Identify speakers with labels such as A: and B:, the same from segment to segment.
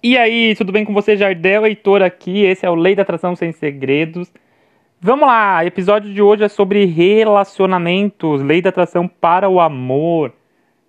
A: E aí, tudo bem com você, Jardel Heitor aqui? Esse é o Lei da Atração Sem Segredos. Vamos lá, episódio de hoje é sobre relacionamentos, lei da atração para o amor.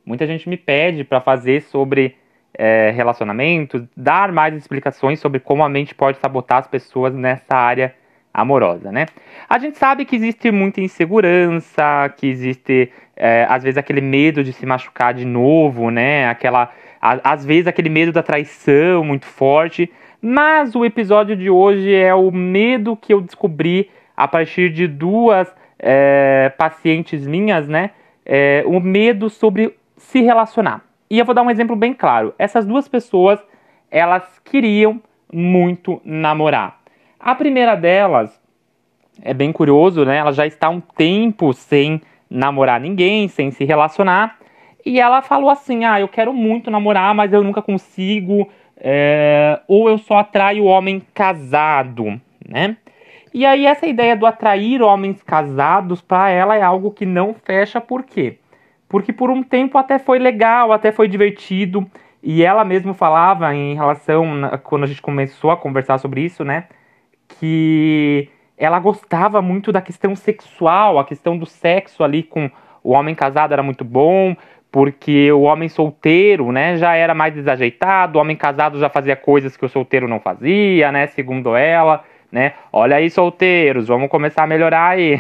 A: Muita gente me pede para fazer sobre é, relacionamentos, dar mais explicações sobre como a mente pode sabotar as pessoas nessa área amorosa, né? A gente sabe que existe muita insegurança, que existe é, às vezes aquele medo de se machucar de novo, né? Aquela às vezes aquele medo da traição muito forte. Mas o episódio de hoje é o medo que eu descobri a partir de duas é, pacientes minhas, né? É, o medo sobre se relacionar. E eu vou dar um exemplo bem claro. Essas duas pessoas, elas queriam muito namorar. A primeira delas é bem curioso, né? Ela já está um tempo sem namorar ninguém, sem se relacionar. E ela falou assim: Ah, eu quero muito namorar, mas eu nunca consigo. É, ou eu só atraio homem casado, né? E aí essa ideia do atrair homens casados para ela é algo que não fecha, por quê? Porque por um tempo até foi legal, até foi divertido, e ela mesma falava em relação quando a gente começou a conversar sobre isso, né, que ela gostava muito da questão sexual, a questão do sexo ali com o homem casado era muito bom, porque o homem solteiro, né, já era mais desajeitado, o homem casado já fazia coisas que o solteiro não fazia, né, segundo ela, né? Olha aí, solteiros, vamos começar a melhorar aí.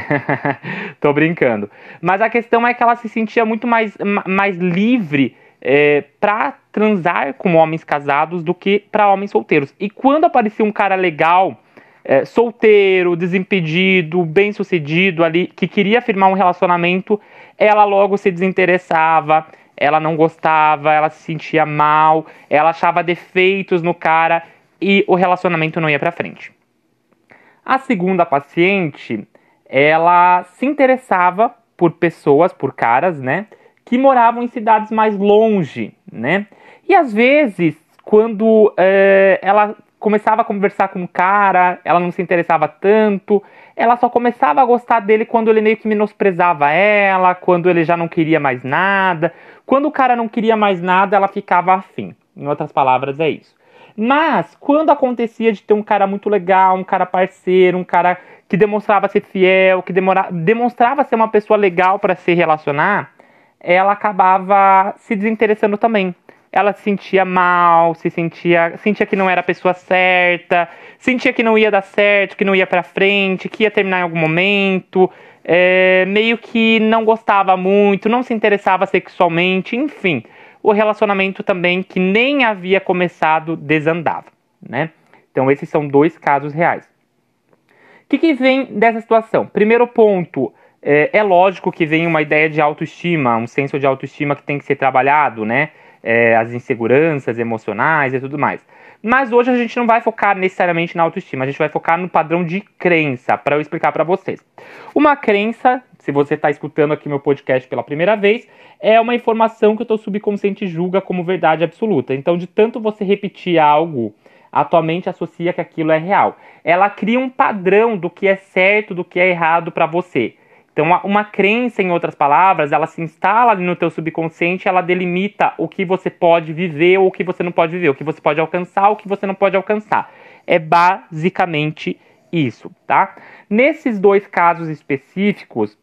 A: Tô brincando. Mas a questão é que ela se sentia muito mais, mais livre é, para transar com homens casados do que para homens solteiros. E quando aparecia um cara legal, é, solteiro, desimpedido, bem sucedido ali, que queria firmar um relacionamento, ela logo se desinteressava, ela não gostava, ela se sentia mal, ela achava defeitos no cara e o relacionamento não ia para frente. A segunda paciente, ela se interessava por pessoas, por caras, né, que moravam em cidades mais longe, né? E às vezes, quando é, ela começava a conversar com o cara, ela não se interessava tanto, ela só começava a gostar dele quando ele meio que menosprezava ela, quando ele já não queria mais nada. Quando o cara não queria mais nada, ela ficava afim. Em outras palavras, é isso. Mas quando acontecia de ter um cara muito legal, um cara parceiro, um cara que demonstrava ser fiel, que demora, demonstrava ser uma pessoa legal para se relacionar, ela acabava se desinteressando também ela se sentia mal, se sentia, sentia que não era a pessoa certa, sentia que não ia dar certo, que não ia para frente, que ia terminar em algum momento, é, meio que não gostava muito, não se interessava sexualmente, enfim, o relacionamento também que nem havia começado desandava, né? Então esses são dois casos reais. O que, que vem dessa situação? Primeiro ponto, é, é lógico que vem uma ideia de autoestima, um senso de autoestima que tem que ser trabalhado, né? É, as inseguranças emocionais e tudo mais. Mas hoje a gente não vai focar necessariamente na autoestima, a gente vai focar no padrão de crença, para eu explicar para vocês. Uma crença, se você está escutando aqui meu podcast pela primeira vez, é uma informação que o teu subconsciente julga como verdade absoluta. Então, de tanto você repetir algo, a tua mente associa que aquilo é real. Ela cria um padrão do que é certo, do que é errado para você. Então, uma, crença, em outras palavras, ela se instala no teu subconsciente, ela delimita o que você pode viver ou o que você não pode viver, o que você pode alcançar ou o que você não pode alcançar. É basicamente isso, tá? Nesses dois casos específicos,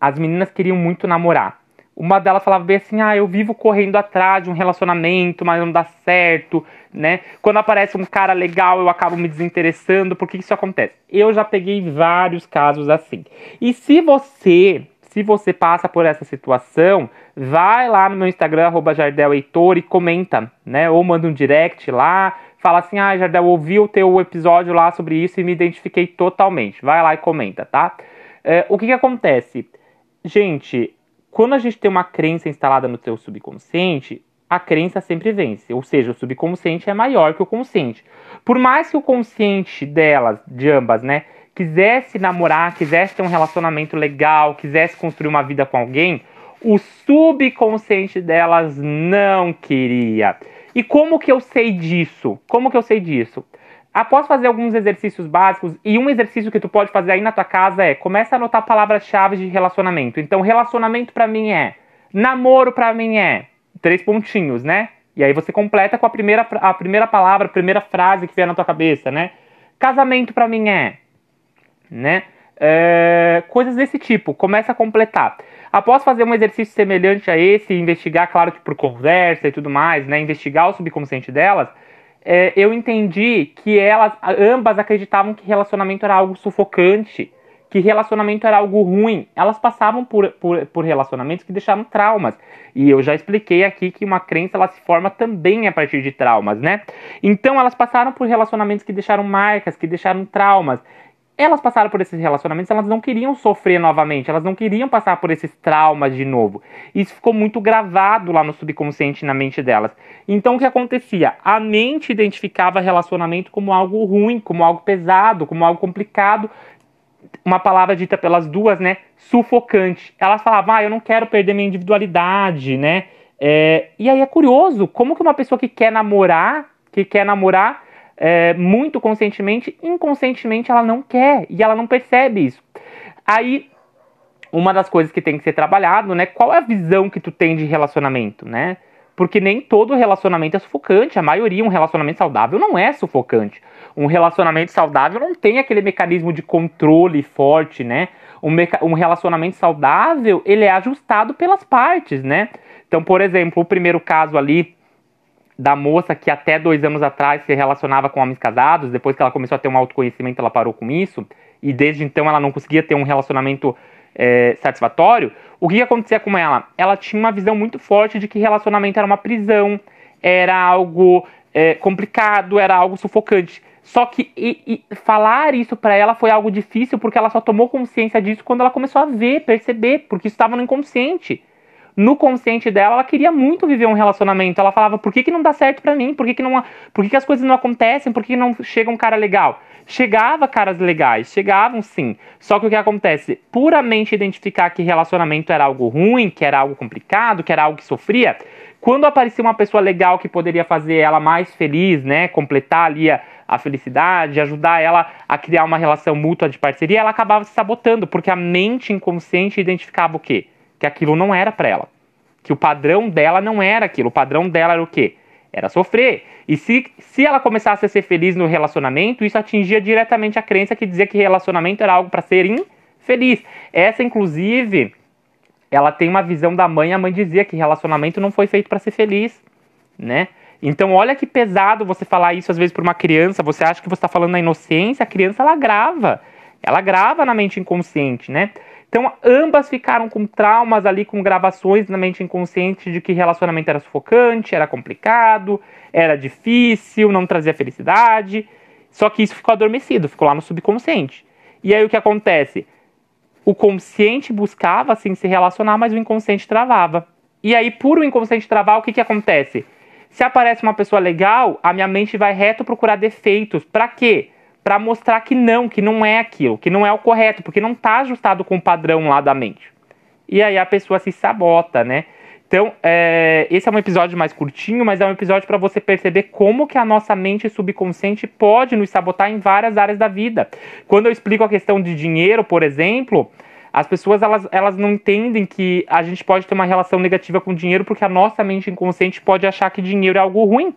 A: as meninas queriam muito namorar. Uma delas falava bem assim: ah, eu vivo correndo atrás de um relacionamento, mas não dá certo, né? Quando aparece um cara legal, eu acabo me desinteressando. Por que isso acontece? Eu já peguei vários casos assim. E se você, se você passa por essa situação, vai lá no meu Instagram, @jardelheitor e comenta, né? Ou manda um direct lá, fala assim: ah, Jardel, ouvi o teu episódio lá sobre isso e me identifiquei totalmente. Vai lá e comenta, tá? É, o que que acontece? Gente, quando a gente tem uma crença instalada no seu subconsciente, a crença sempre vence, ou seja, o subconsciente é maior que o consciente. Por mais que o consciente delas, de ambas, né, quisesse namorar, quisesse ter um relacionamento legal, quisesse construir uma vida com alguém, o subconsciente delas não queria. E como que eu sei disso? Como que eu sei disso? Após fazer alguns exercícios básicos, e um exercício que tu pode fazer aí na tua casa é, começa a anotar palavras-chave de relacionamento. Então, relacionamento para mim é, namoro para mim é, três pontinhos, né? E aí você completa com a primeira, a primeira palavra, a primeira frase que vier na tua cabeça, né? Casamento para mim é, né? É, coisas desse tipo, começa a completar. Após fazer um exercício semelhante a esse, investigar, claro que por conversa e tudo mais, né? Investigar o subconsciente delas, é, eu entendi que elas, ambas acreditavam que relacionamento era algo sufocante, que relacionamento era algo ruim. Elas passavam por, por, por relacionamentos que deixaram traumas. E eu já expliquei aqui que uma crença ela se forma também a partir de traumas, né? Então elas passaram por relacionamentos que deixaram marcas, que deixaram traumas elas passaram por esses relacionamentos, elas não queriam sofrer novamente, elas não queriam passar por esses traumas de novo. Isso ficou muito gravado lá no subconsciente na mente delas. Então o que acontecia? A mente identificava relacionamento como algo ruim, como algo pesado, como algo complicado. Uma palavra dita pelas duas, né? Sufocante. Elas falavam, ah, eu não quero perder minha individualidade, né? É... e aí é curioso, como que uma pessoa que quer namorar, que quer namorar, é, muito conscientemente, inconscientemente ela não quer e ela não percebe isso. Aí, uma das coisas que tem que ser trabalhado, né? Qual é a visão que tu tem de relacionamento, né? Porque nem todo relacionamento é sufocante. A maioria, um relacionamento saudável não é sufocante. Um relacionamento saudável não tem aquele mecanismo de controle forte, né? Um, um relacionamento saudável, ele é ajustado pelas partes, né? Então, por exemplo, o primeiro caso ali da moça que até dois anos atrás se relacionava com homens casados, depois que ela começou a ter um autoconhecimento, ela parou com isso, e desde então ela não conseguia ter um relacionamento é, satisfatório, o que acontecia com ela? Ela tinha uma visão muito forte de que relacionamento era uma prisão, era algo é, complicado, era algo sufocante. Só que e, e falar isso para ela foi algo difícil porque ela só tomou consciência disso quando ela começou a ver, perceber, porque isso estava no inconsciente no consciente dela, ela queria muito viver um relacionamento. Ela falava, por que, que não dá certo para mim? Por que, que, não, por que, que as coisas não acontecem? Por que, que não chega um cara legal? Chegava caras legais, chegavam sim. Só que o que acontece? Puramente identificar que relacionamento era algo ruim, que era algo complicado, que era algo que sofria, quando aparecia uma pessoa legal que poderia fazer ela mais feliz, né? Completar ali a, a felicidade, ajudar ela a criar uma relação mútua de parceria, ela acabava se sabotando, porque a mente inconsciente identificava o quê? Que aquilo não era para ela. Que o padrão dela não era aquilo. O padrão dela era o quê? Era sofrer. E se, se ela começasse a ser feliz no relacionamento, isso atingia diretamente a crença que dizia que relacionamento era algo para ser infeliz. Essa, inclusive, ela tem uma visão da mãe. A mãe dizia que relacionamento não foi feito para ser feliz, né? Então, olha que pesado você falar isso às vezes para uma criança. Você acha que você está falando na inocência, a criança ela grava. Ela grava na mente inconsciente, né? Então, ambas ficaram com traumas ali, com gravações na mente inconsciente de que relacionamento era sufocante, era complicado, era difícil, não trazia felicidade. Só que isso ficou adormecido, ficou lá no subconsciente. E aí o que acontece? O consciente buscava assim se relacionar, mas o inconsciente travava. E aí, por o inconsciente travar, o que, que acontece? Se aparece uma pessoa legal, a minha mente vai reto procurar defeitos. Para quê? Para mostrar que não, que não é aquilo, que não é o correto, porque não está ajustado com o padrão lá da mente. E aí a pessoa se sabota, né? Então, é, esse é um episódio mais curtinho, mas é um episódio para você perceber como que a nossa mente subconsciente pode nos sabotar em várias áreas da vida. Quando eu explico a questão de dinheiro, por exemplo, as pessoas elas, elas não entendem que a gente pode ter uma relação negativa com dinheiro porque a nossa mente inconsciente pode achar que dinheiro é algo ruim.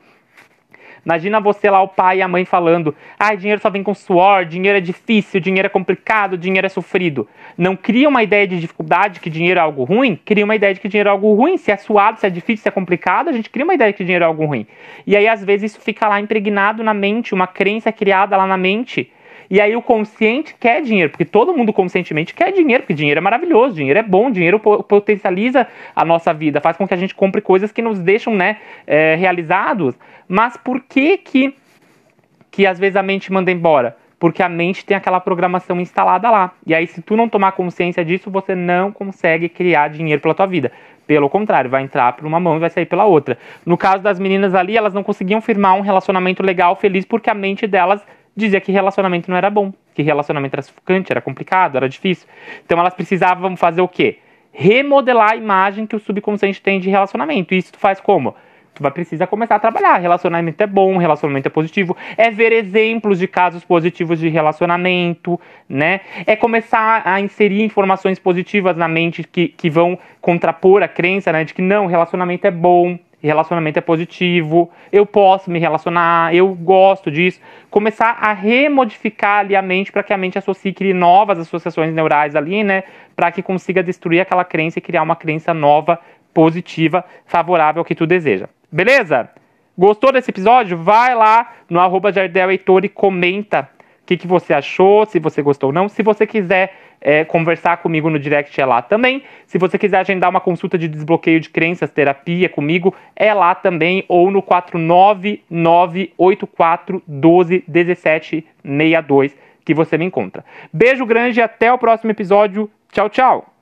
A: Imagina você lá, o pai e a mãe falando: ah, dinheiro só vem com suor, dinheiro é difícil, dinheiro é complicado, dinheiro é sofrido. Não cria uma ideia de dificuldade que dinheiro é algo ruim, cria uma ideia de que dinheiro é algo ruim. Se é suado, se é difícil, se é complicado, a gente cria uma ideia de que dinheiro é algo ruim. E aí, às vezes, isso fica lá impregnado na mente, uma crença criada lá na mente. E aí o consciente quer dinheiro, porque todo mundo conscientemente quer dinheiro, porque dinheiro é maravilhoso, dinheiro é bom, dinheiro potencializa a nossa vida, faz com que a gente compre coisas que nos deixam né, é, realizados. Mas por que que, que às vezes a mente manda embora? Porque a mente tem aquela programação instalada lá. E aí, se tu não tomar consciência disso, você não consegue criar dinheiro pela tua vida. Pelo contrário, vai entrar por uma mão e vai sair pela outra. No caso das meninas ali, elas não conseguiam firmar um relacionamento legal, feliz, porque a mente delas dizia que relacionamento não era bom, que relacionamento era sufocante, era complicado, era difícil. Então elas precisavam fazer o quê? Remodelar a imagem que o subconsciente tem de relacionamento. E isso tu faz como? Tu vai precisar começar a trabalhar. Relacionamento é bom, relacionamento é positivo. É ver exemplos de casos positivos de relacionamento, né? É começar a inserir informações positivas na mente que, que vão contrapor a crença, né? De que não, relacionamento é bom, relacionamento é positivo, eu posso me relacionar, eu gosto disso. Começar a remodificar ali a mente para que a mente associe, crie novas associações neurais ali, né? Para que consiga destruir aquela crença e criar uma crença nova, positiva, favorável ao que tu deseja. Beleza? Gostou desse episódio? Vai lá no arroba Jardel Heitor e comenta que, que você achou, se você gostou ou não. Se você quiser é, conversar comigo no direct, é lá também. Se você quiser agendar uma consulta de desbloqueio de crenças, terapia comigo, é lá também, ou no 49984121762 que você me encontra. Beijo grande e até o próximo episódio. Tchau, tchau!